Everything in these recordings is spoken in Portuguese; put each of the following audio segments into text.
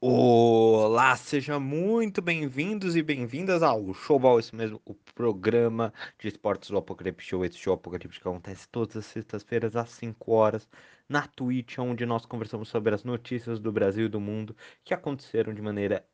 Olá, sejam muito bem-vindos e bem-vindas ao Showball, esse mesmo, o programa de esportes do Apocalipse Show, esse show Apocalipse que acontece todas as sextas-feiras às 5 horas na Twitch, onde nós conversamos sobre as notícias do Brasil e do mundo que aconteceram de maneira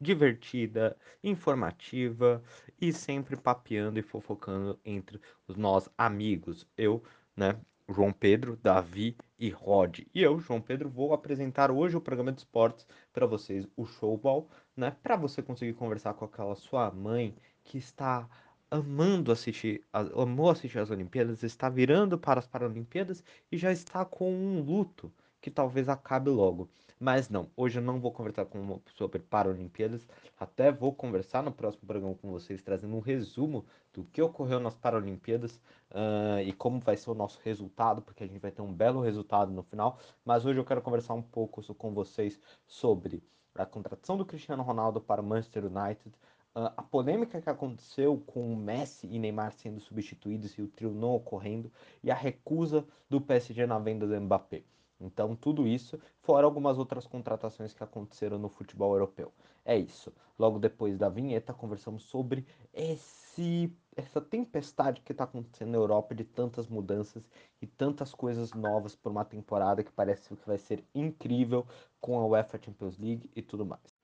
divertida, informativa e sempre papeando e fofocando entre os nós amigos. Eu, né, João Pedro, Davi e Rod. E eu, João Pedro, vou apresentar hoje o programa de esportes para vocês, o Showball, né? Para você conseguir conversar com aquela sua mãe que está amando assistir, amou assistir as Olimpíadas, está virando para as Paralimpíadas e já está com um luto que talvez acabe logo. Mas não, hoje eu não vou conversar com uma sobre Paralimpíadas, até vou conversar no próximo programa com vocês, trazendo um resumo do que ocorreu nas Paralimpíadas uh, e como vai ser o nosso resultado, porque a gente vai ter um belo resultado no final. Mas hoje eu quero conversar um pouco com vocês sobre a contratação do Cristiano Ronaldo para o Manchester United, a polêmica que aconteceu com o Messi e Neymar sendo substituídos e o trio não ocorrendo, e a recusa do PSG na venda do Mbappé. Então, tudo isso, fora algumas outras contratações que aconteceram no futebol europeu. É isso. Logo depois da vinheta, conversamos sobre esse, essa tempestade que está acontecendo na Europa de tantas mudanças e tantas coisas novas por uma temporada que parece que vai ser incrível com a UEFA Champions League e tudo mais.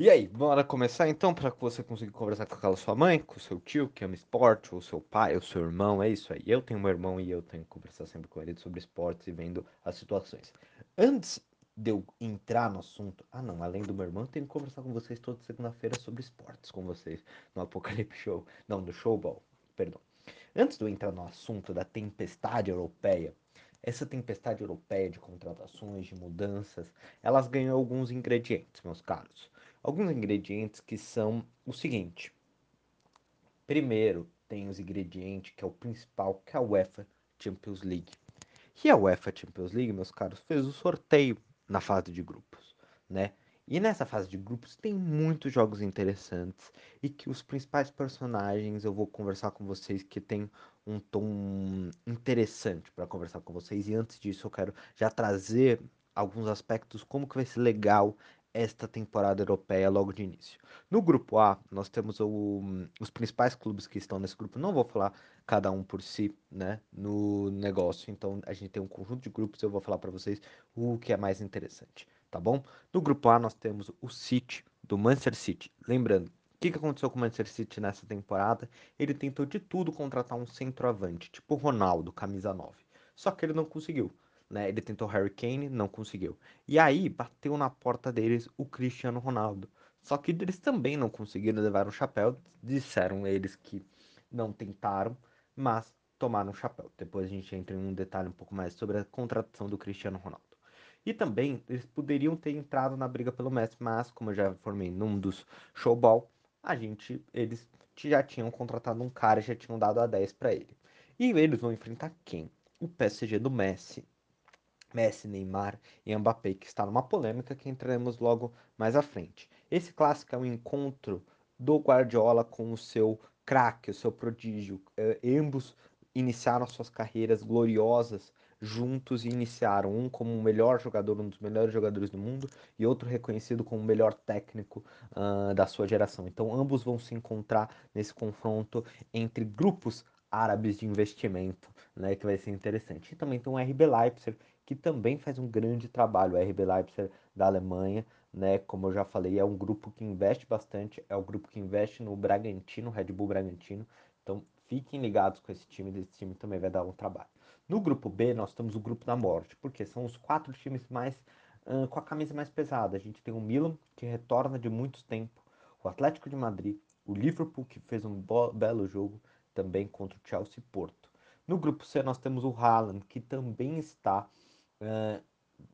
E aí, bora começar então para que você consiga conversar com aquela sua mãe, com seu tio que ama esporte, ou seu pai, ou seu irmão, é isso aí. Eu tenho um irmão e eu tenho que conversar sempre com ele sobre esportes e vendo as situações. Antes de eu entrar no assunto, ah não, além do meu irmão, eu tenho que conversar com vocês toda segunda-feira sobre esportes com vocês no Apocalipse Show, não, no Showball, perdão. Antes de eu entrar no assunto da tempestade europeia, essa tempestade europeia de contratações, de mudanças, elas ganham alguns ingredientes, meus caros alguns ingredientes que são o seguinte. Primeiro, tem os ingredientes que é o principal, que é a UEFA Champions League. E a UEFA Champions League, meus caros, fez o sorteio na fase de grupos, né? E nessa fase de grupos tem muitos jogos interessantes e que os principais personagens eu vou conversar com vocês que tem um tom interessante para conversar com vocês. E antes disso eu quero já trazer alguns aspectos como que vai ser legal esta temporada europeia logo de início. No grupo A, nós temos o, os principais clubes que estão nesse grupo. Não vou falar cada um por si, né, no negócio. Então a gente tem um conjunto de grupos. Eu vou falar para vocês o que é mais interessante, tá bom? No grupo A nós temos o City do Manchester City. Lembrando, o que, que aconteceu com o Manchester City nessa temporada? Ele tentou de tudo contratar um centroavante, tipo Ronaldo, camisa 9. Só que ele não conseguiu né? Ele tentou Harry Kane, não conseguiu. E aí bateu na porta deles o Cristiano Ronaldo. Só que eles também não conseguiram levar o chapéu. Disseram eles que não tentaram, mas tomaram o chapéu. Depois a gente entra em um detalhe um pouco mais sobre a contratação do Cristiano Ronaldo. E também eles poderiam ter entrado na briga pelo Messi, mas como eu já informei num dos showball, a gente eles já tinham contratado um cara, já tinham dado a 10 para ele. E eles vão enfrentar quem? O PSG do Messi Messi, Neymar e Mbappé, que está numa polêmica que entraremos logo mais à frente. Esse clássico é um encontro do Guardiola com o seu craque, o seu prodígio. Uh, ambos iniciaram suas carreiras gloriosas juntos e iniciaram um como o melhor jogador, um dos melhores jogadores do mundo, e outro reconhecido como o melhor técnico uh, da sua geração. Então, ambos vão se encontrar nesse confronto entre grupos árabes de investimento, né, que vai ser interessante. E também tem o RB Leipzig, que também faz um grande trabalho. O RB Leipzig da Alemanha, né, como eu já falei, é um grupo que investe bastante, é o grupo que investe no Bragantino, Red Bull Bragantino. Então, fiquem ligados com esse time, esse time também vai dar um trabalho. No grupo B, nós temos o grupo da morte, porque são os quatro times mais uh, com a camisa mais pesada. A gente tem o Milan, que retorna de muito tempo, o Atlético de Madrid, o Liverpool, que fez um belo jogo também contra o Chelsea Porto. No grupo C, nós temos o Haaland, que também está uh,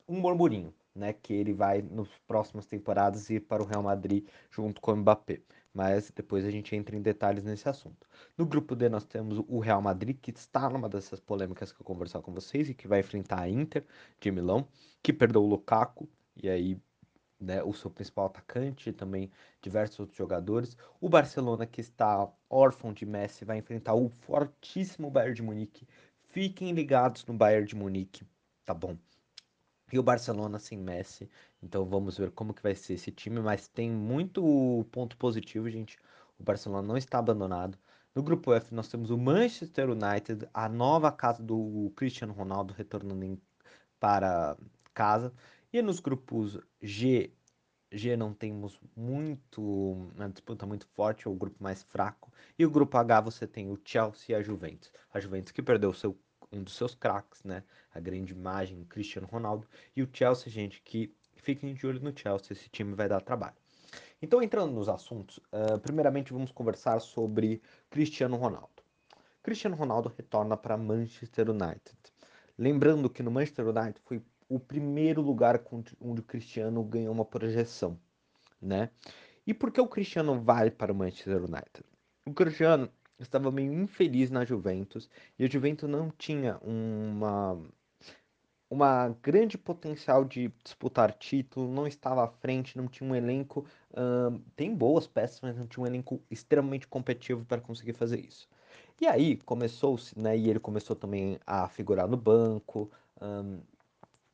um murmurinho, né? Que ele vai nas próximas temporadas ir para o Real Madrid junto com o Mbappé. Mas depois a gente entra em detalhes nesse assunto. No grupo D nós temos o Real Madrid, que está numa dessas polêmicas que eu conversar com vocês e que vai enfrentar a Inter de Milão, que perdeu o Lukaku, e aí né, o seu principal atacante e também diversos outros jogadores. O Barcelona, que está órfão de Messi, vai enfrentar o fortíssimo Bayern de Munique. Fiquem ligados no Bayern de Munique, tá bom. E o Barcelona sem Messi Então vamos ver como que vai ser esse time, mas tem muito ponto positivo, gente. O Barcelona não está abandonado. No grupo F nós temos o Manchester United, a nova casa do Cristiano Ronaldo retornando para casa. E nos grupos G, G não temos muito, uma disputa muito forte, é o grupo mais fraco. E o grupo H você tem o Chelsea e a Juventus. A Juventus que perdeu seu, um dos seus craques, né? A grande imagem, o Cristiano Ronaldo. E o Chelsea, gente, que fiquem de olho no Chelsea, esse time vai dar trabalho. Então, entrando nos assuntos, uh, primeiramente vamos conversar sobre Cristiano Ronaldo. Cristiano Ronaldo retorna para Manchester United. Lembrando que no Manchester United foi o primeiro lugar onde o Cristiano ganhou uma projeção, né? E por que o Cristiano vai para o Manchester United? O Cristiano estava meio infeliz na Juventus e a Juventus não tinha uma uma grande potencial de disputar título, não estava à frente, não tinha um elenco, tem boas peças, mas não tinha um elenco extremamente competitivo para conseguir fazer isso. E aí começou-se, né, e ele começou também a figurar no banco,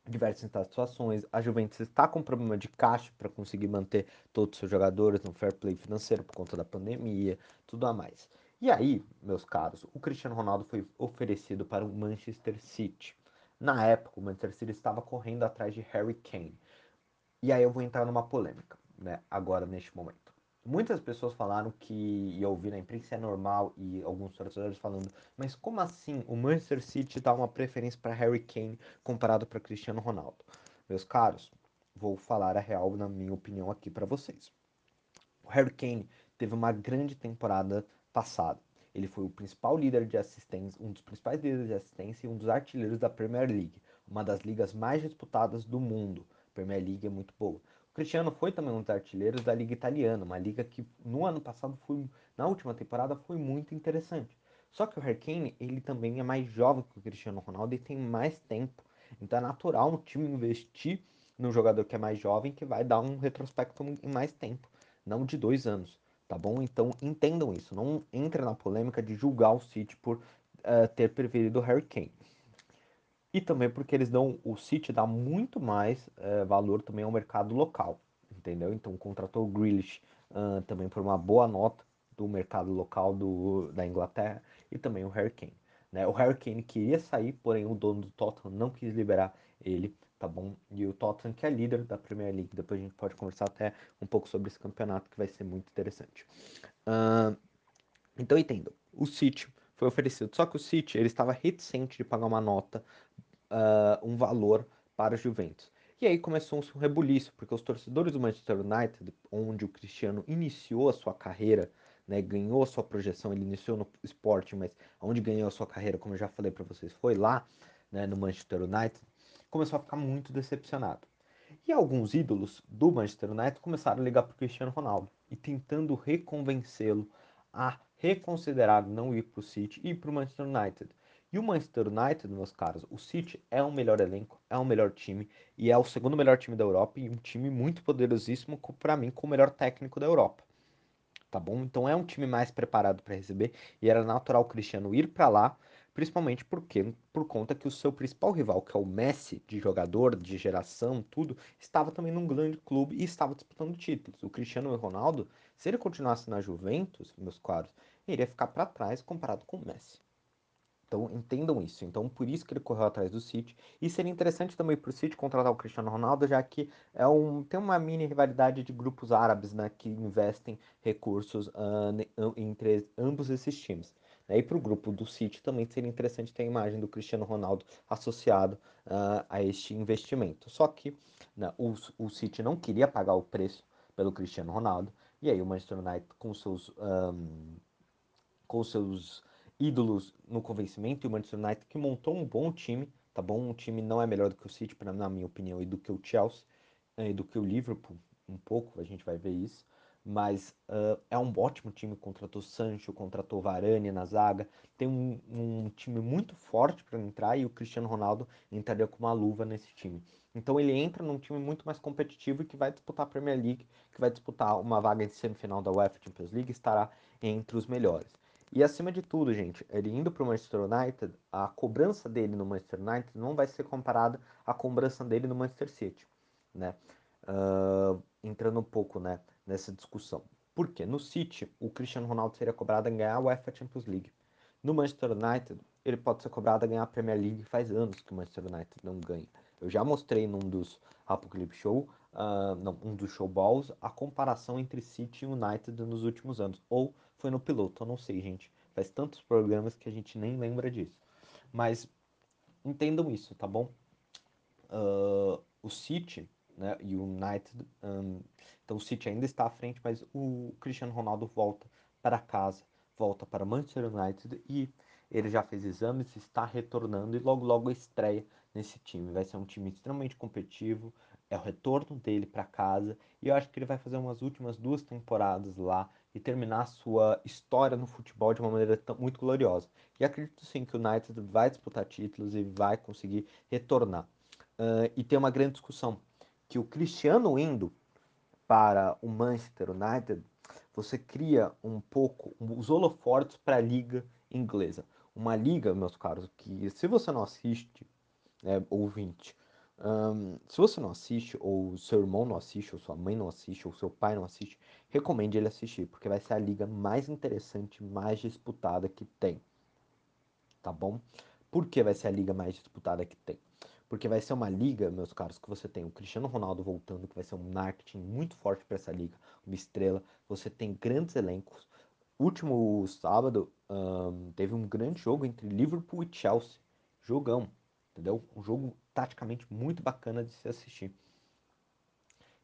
diversas situações. A Juventus está com problema de caixa para conseguir manter todos os seus jogadores no fair play financeiro por conta da pandemia, tudo a mais. E aí, meus caros, o Cristiano Ronaldo foi oferecido para o Manchester City. Na época, o Manchester City estava correndo atrás de Harry Kane. E aí eu vou entrar numa polêmica, né, agora neste momento. Muitas pessoas falaram que, e eu ouvi na imprensa é normal, e alguns torcedores falando, mas como assim o Manchester City dá uma preferência para Harry Kane comparado para Cristiano Ronaldo? Meus caros, vou falar a real na minha opinião aqui para vocês. O Harry Kane teve uma grande temporada passada. Ele foi o principal líder de assistência, um dos principais líderes de assistência e um dos artilheiros da Premier League, uma das ligas mais disputadas do mundo. A Premier League é muito boa. O Cristiano foi também um dos artilheiros da Liga Italiana, uma liga que no ano passado foi, na última temporada, foi muito interessante. Só que o Harry Kane, ele também é mais jovem que o Cristiano Ronaldo e tem mais tempo. Então é natural um time investir num jogador que é mais jovem, que vai dar um retrospecto em mais tempo, não de dois anos tá bom? Então entendam isso, não entre na polêmica de julgar o City por uh, ter preferido o Harry Kane. E também porque eles dão, o City dá muito mais uh, valor também ao mercado local, entendeu? Então contratou o Grealish uh, também por uma boa nota do mercado local do, da Inglaterra e também o Harry Kane. Né? O Harry Kane queria sair, porém o dono do Tottenham não quis liberar ele tá bom? E o Tottenham que é líder da Premier League, depois a gente pode conversar até um pouco sobre esse campeonato que vai ser muito interessante. Uh, então entendo, o City foi oferecido, só que o City ele estava reticente de pagar uma nota, uh, um valor para o Juventus. E aí começou um rebuliço, porque os torcedores do Manchester United, onde o Cristiano iniciou a sua carreira, né, ganhou a sua projeção, ele iniciou no esporte, mas onde ganhou a sua carreira, como eu já falei para vocês, foi lá, né, no Manchester United começou a ficar muito decepcionado. E alguns ídolos do Manchester United começaram a ligar para Cristiano Ronaldo e tentando reconvencê-lo a reconsiderar não ir para o City e para o Manchester United. E o Manchester United, meus caros, o City é o melhor elenco, é o melhor time e é o segundo melhor time da Europa e um time muito poderosíssimo para mim com o melhor técnico da Europa. Tá bom? Então é um time mais preparado para receber e era natural o Cristiano ir para lá principalmente porque por conta que o seu principal rival, que é o Messi, de jogador, de geração, tudo, estava também num grande clube e estava disputando títulos. O Cristiano Ronaldo, se ele continuasse na Juventus, meus caros, iria ficar para trás comparado com o Messi. Então entendam isso. Então por isso que ele correu atrás do City. E seria interessante também para o City contratar o Cristiano Ronaldo, já que é um, tem uma mini rivalidade de grupos árabes né, que investem recursos uh, entre ambos esses times. Né? E para o grupo do City também seria interessante ter a imagem do Cristiano Ronaldo associado uh, a este investimento. Só que né, o, o City não queria pagar o preço pelo Cristiano Ronaldo, e aí o Manchester United com seus, um, com seus ídolos no convencimento, e o Manchester United que montou um bom time, tá bom? Um time não é melhor do que o City, na minha opinião, e do que o Chelsea, eh, e do que o Liverpool, um pouco, a gente vai ver isso mas uh, é um ótimo time. Contratou Sancho, contratou Varane na zaga. Tem um, um time muito forte para entrar e o Cristiano Ronaldo entraria com uma luva nesse time. Então ele entra num time muito mais competitivo e que vai disputar a Premier League, que vai disputar uma vaga de semifinal da UEFA Champions League estará entre os melhores. E acima de tudo, gente, ele indo para o Manchester United, a cobrança dele no Manchester United não vai ser comparada à cobrança dele no Manchester City, né? uh, entrando um pouco né, nessa discussão. Por quê? No City, o Cristiano Ronaldo seria cobrado a ganhar a UEFA Champions League. No Manchester United, ele pode ser cobrado a ganhar a Premier League. Faz anos que o Manchester United não ganha. Eu já mostrei num dos Apocalipse Show, uh, não, um dos showballs, a comparação entre City e United nos últimos anos. Ou foi no piloto, eu não sei, gente. Faz tantos programas que a gente nem lembra disso. Mas entendam isso, tá bom? Uh, o City né, United, um, então o City ainda está à frente, mas o Cristiano Ronaldo volta para casa, volta para Manchester United e ele já fez exames, está retornando e logo logo estreia nesse time. Vai ser um time extremamente competitivo, é o retorno dele para casa e eu acho que ele vai fazer umas últimas duas temporadas lá e terminar sua história no futebol de uma maneira tão, muito gloriosa. E acredito sim que o United vai disputar títulos e vai conseguir retornar. Uh, e tem uma grande discussão que o Cristiano indo para o Manchester United, você cria um pouco os holofortes para a liga inglesa. Uma liga, meus caros, que se você não assiste, é, ouvinte, um, se você não assiste, ou seu irmão não assiste, ou sua mãe não assiste, ou seu pai não assiste, recomende ele assistir, porque vai ser a liga mais interessante, mais disputada que tem. Tá bom? Por que vai ser a liga mais disputada que tem? Porque vai ser uma liga, meus caros, que você tem o Cristiano Ronaldo voltando, que vai ser um marketing muito forte para essa liga, uma estrela. Você tem grandes elencos. Último sábado, um, teve um grande jogo entre Liverpool e Chelsea. Jogão, entendeu? Um jogo taticamente muito bacana de se assistir.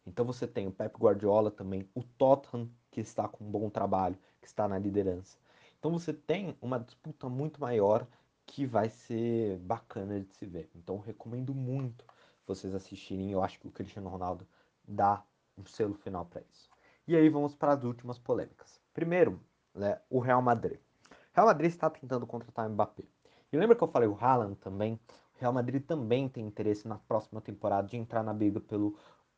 Então você tem o Pep Guardiola também, o Tottenham, que está com um bom trabalho, que está na liderança. Então você tem uma disputa muito maior que vai ser bacana de se ver. Então recomendo muito vocês assistirem. Eu acho que o Cristiano Ronaldo dá um selo final para isso. E aí vamos para as últimas polêmicas. Primeiro, né, o Real Madrid. O Real Madrid está tentando contratar o Mbappé. E lembra que eu falei o Haaland também? Real Madrid também tem interesse na próxima temporada de entrar na briga pelo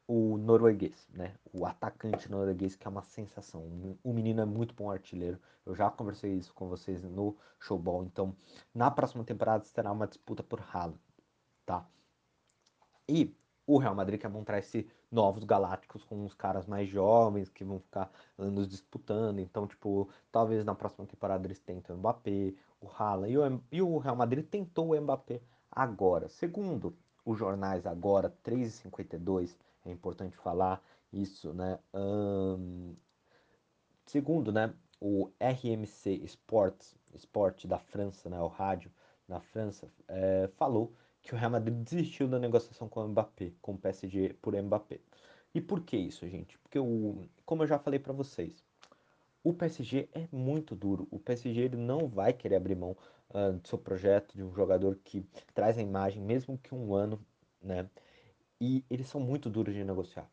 o norueguês, né? O atacante norueguês que é uma sensação. O menino é muito bom artilheiro. Eu já conversei isso com vocês no Showball. Então, na próxima temporada será uma disputa por Haaland, tá? E o Real Madrid quer montar esse novos galácticos com uns caras mais jovens que vão ficar anos disputando. Então, tipo, talvez na próxima temporada eles tentem o Mbappé, o Haaland. E o, e o Real Madrid tentou o Mbappé agora. Segundo os jornais agora, 3h52, é importante falar isso, né? Segundo, né, o RMC Sports, Sport da França, né, o rádio da França, é, falou que o Real Madrid desistiu da negociação com o Mbappé, com o PSG por Mbappé. E por que isso, gente? Porque, o, como eu já falei para vocês, o PSG é muito duro. O PSG ele não vai querer abrir mão uh, do seu projeto de um jogador que traz a imagem, mesmo que um ano, né? E eles são muito duros de negociar.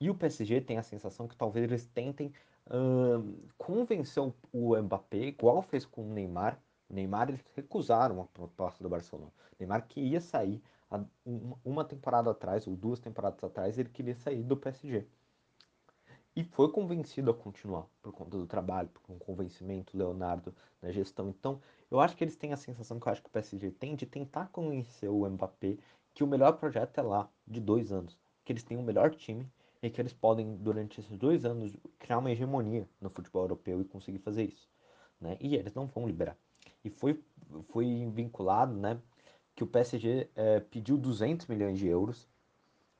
E o PSG tem a sensação que talvez eles tentem uh, convencer o, o Mbappé, igual fez com o Neymar. O Neymar eles recusaram a proposta do Barcelona. O Neymar que ia sair uma temporada atrás, ou duas temporadas atrás, ele queria sair do PSG e foi convencido a continuar por conta do trabalho, por um convencimento, Leonardo, na gestão. Então, eu acho que eles têm a sensação que eu acho que o PSG tem de tentar convencer o Mbappé que o melhor projeto é lá, de dois anos, que eles têm o melhor time e que eles podem, durante esses dois anos, criar uma hegemonia no futebol europeu e conseguir fazer isso. Né? E eles não vão liberar. E foi, foi vinculado né, que o PSG é, pediu 200 milhões de euros,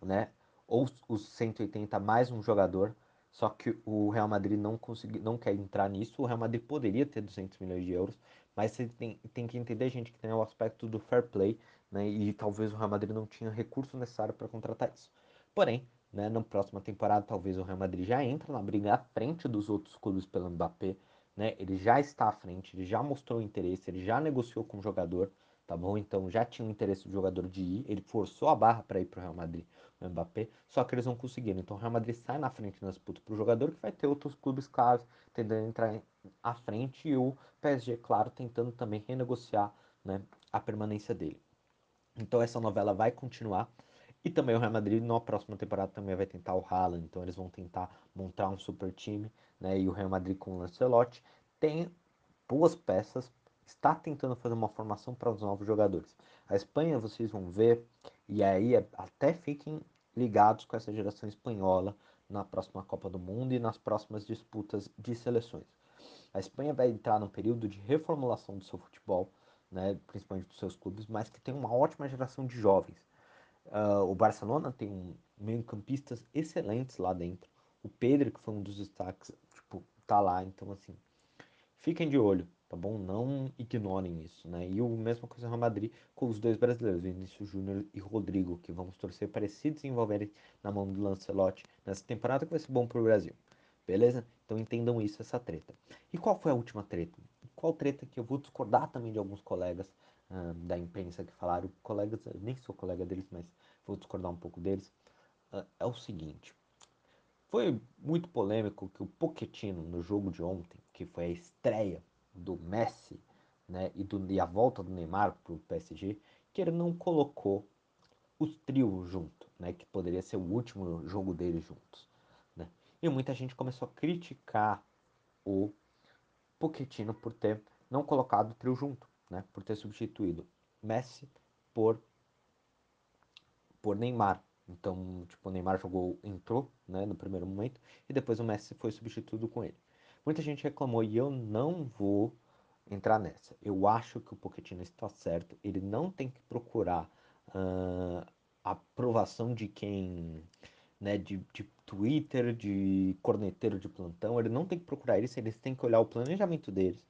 né, ou os 180 mais um jogador, só que o Real Madrid não, consegui, não quer entrar nisso. O Real Madrid poderia ter 200 milhões de euros, mas você tem, tem que entender, gente, que tem o aspecto do fair play, né? E talvez o Real Madrid não tinha recurso necessário para contratar isso. Porém, né, na próxima temporada, talvez o Real Madrid já entre na briga à frente dos outros clubes pelo Mbappé, né? Ele já está à frente, ele já mostrou interesse, ele já negociou com o jogador, tá bom? Então já tinha o interesse do jogador de ir, ele forçou a barra para ir para o Real Madrid o Mbappé, só que eles não conseguiram. Então o Real Madrid sai na frente na disputa para o jogador, que vai ter outros clubes, claro, tentando entrar à frente, e o PSG, claro, tentando também renegociar né, a permanência dele. Então essa novela vai continuar. E também o Real Madrid na próxima temporada também vai tentar o Haaland, então eles vão tentar montar um super time, né? E o Real Madrid com o Lancelotti tem boas peças, está tentando fazer uma formação para os novos jogadores. A Espanha, vocês vão ver, e aí é, até fiquem ligados com essa geração espanhola na próxima Copa do Mundo e nas próximas disputas de seleções. A Espanha vai entrar num período de reformulação do seu futebol, né, principalmente dos seus clubes, mas que tem uma ótima geração de jovens. Uh, o Barcelona tem um meio-campistas excelentes lá dentro. O Pedro, que foi um dos destaques, tipo, tá lá. Então, assim, fiquem de olho, tá bom? Não ignorem isso, né? E o mesmo coisa no Real Madrid com os dois brasileiros, Vinícius Júnior e Rodrigo, que vamos torcer para se desenvolverem na mão do Lancelotti nessa temporada que vai ser bom pro Brasil. Beleza? Então entendam isso, essa treta. E qual foi a última treta? Qual treta que eu vou discordar também de alguns colegas da imprensa que falaram, colegas, nem sou colega deles, mas vou discordar um pouco deles, uh, é o seguinte. Foi muito polêmico que o Pochettino, no jogo de ontem, que foi a estreia do Messi né, e, do, e a volta do Neymar para o PSG, que ele não colocou os trios junto, né, que poderia ser o último jogo deles juntos. Né? E muita gente começou a criticar o Pochettino por ter não colocado o trio junto, né, por ter substituído Messi por, por Neymar. Então, tipo, o Neymar jogou, entrou, né, no primeiro momento, e depois o Messi foi substituído com ele. Muita gente reclamou e eu não vou entrar nessa. Eu acho que o Pochettino está certo. Ele não tem que procurar uh, a aprovação de quem, né, de, de Twitter, de corneteiro de plantão. Ele não tem que procurar isso. Eles têm que olhar o planejamento deles,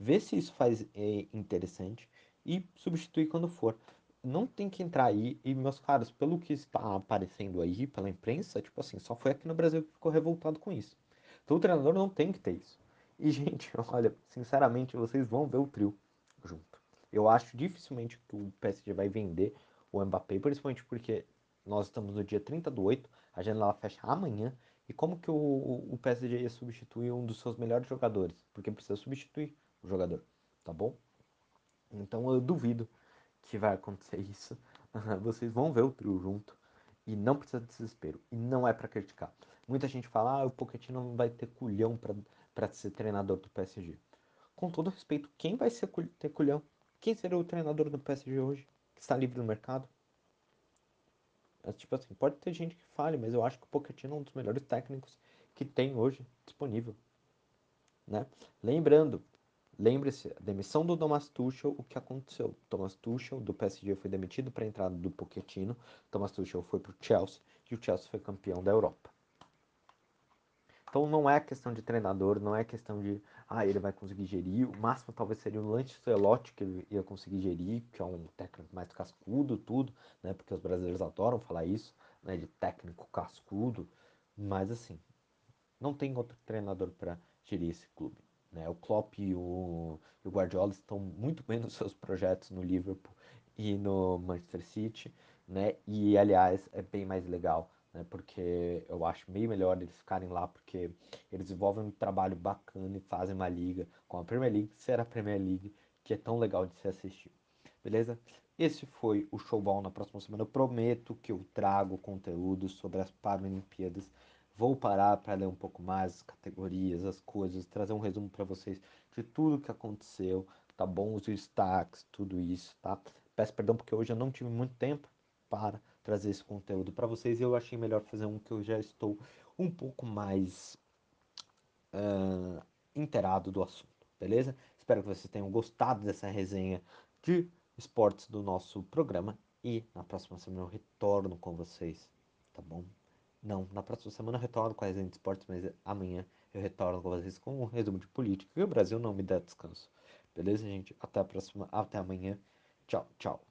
ver se isso faz é, interessante e substituir quando for não tem que entrar aí. E, meus caros, pelo que está aparecendo aí pela imprensa, tipo assim, só foi aqui no Brasil que ficou revoltado com isso. Então o treinador não tem que ter isso. E, gente, olha, sinceramente, vocês vão ver o trio junto. Eu acho dificilmente que o PSG vai vender o Mbappé, principalmente porque nós estamos no dia 30 do 8, a janela fecha amanhã. E como que o, o PSG ia substituir um dos seus melhores jogadores? Porque precisa substituir o jogador, tá bom? Então eu duvido que vai acontecer isso. Vocês vão ver o trio junto e não precisa de desespero. E não é para criticar. Muita gente fala, ah, o Pochettino não vai ter culhão para ser treinador do PSG. Com todo respeito, quem vai ser, ter culhão? Quem seria o treinador do PSG hoje? Que está livre no mercado? É, tipo assim, pode ter gente que fale, mas eu acho que o Pochettino é um dos melhores técnicos que tem hoje disponível. Né? Lembrando, Lembre-se, a demissão do Thomas Tuchel, o que aconteceu? Thomas Tuchel do PSG foi demitido para a entrada do Pochettino, Thomas Tuchel foi para o Chelsea e o Chelsea foi campeão da Europa. Então não é questão de treinador, não é questão de, ah, ele vai conseguir gerir, o máximo talvez seria o Lancelotti que ele ia conseguir gerir, que é um técnico mais cascudo, tudo, né, porque os brasileiros adoram falar isso, né, de técnico cascudo, mas assim, não tem outro treinador para gerir esse clube. Né? O Klopp e o, e o Guardiola estão muito bem nos seus projetos no Liverpool e no Manchester City, né? E aliás é bem mais legal, né? Porque eu acho meio melhor eles ficarem lá porque eles desenvolvem um trabalho bacana e fazem uma liga com a Premier League, ser a Premier League que é tão legal de se assistir. Beleza? Esse foi o Showball na próxima semana. Eu prometo que eu trago conteúdo sobre as Paralimpíadas Vou parar para ler um pouco mais as categorias, as coisas, trazer um resumo para vocês de tudo que aconteceu, tá bom? Os destaques, tudo isso, tá? Peço perdão porque hoje eu não tive muito tempo para trazer esse conteúdo para vocês e eu achei melhor fazer um que eu já estou um pouco mais uh, inteirado do assunto, beleza? Espero que vocês tenham gostado dessa resenha de esportes do nosso programa e na próxima semana eu retorno com vocês, tá bom? Não, na próxima semana eu retorno com a resenha de esportes, mas amanhã eu retorno com vocês com um resumo de política. E o Brasil não me dá descanso. Beleza, gente? Até a próxima, até amanhã. Tchau, tchau.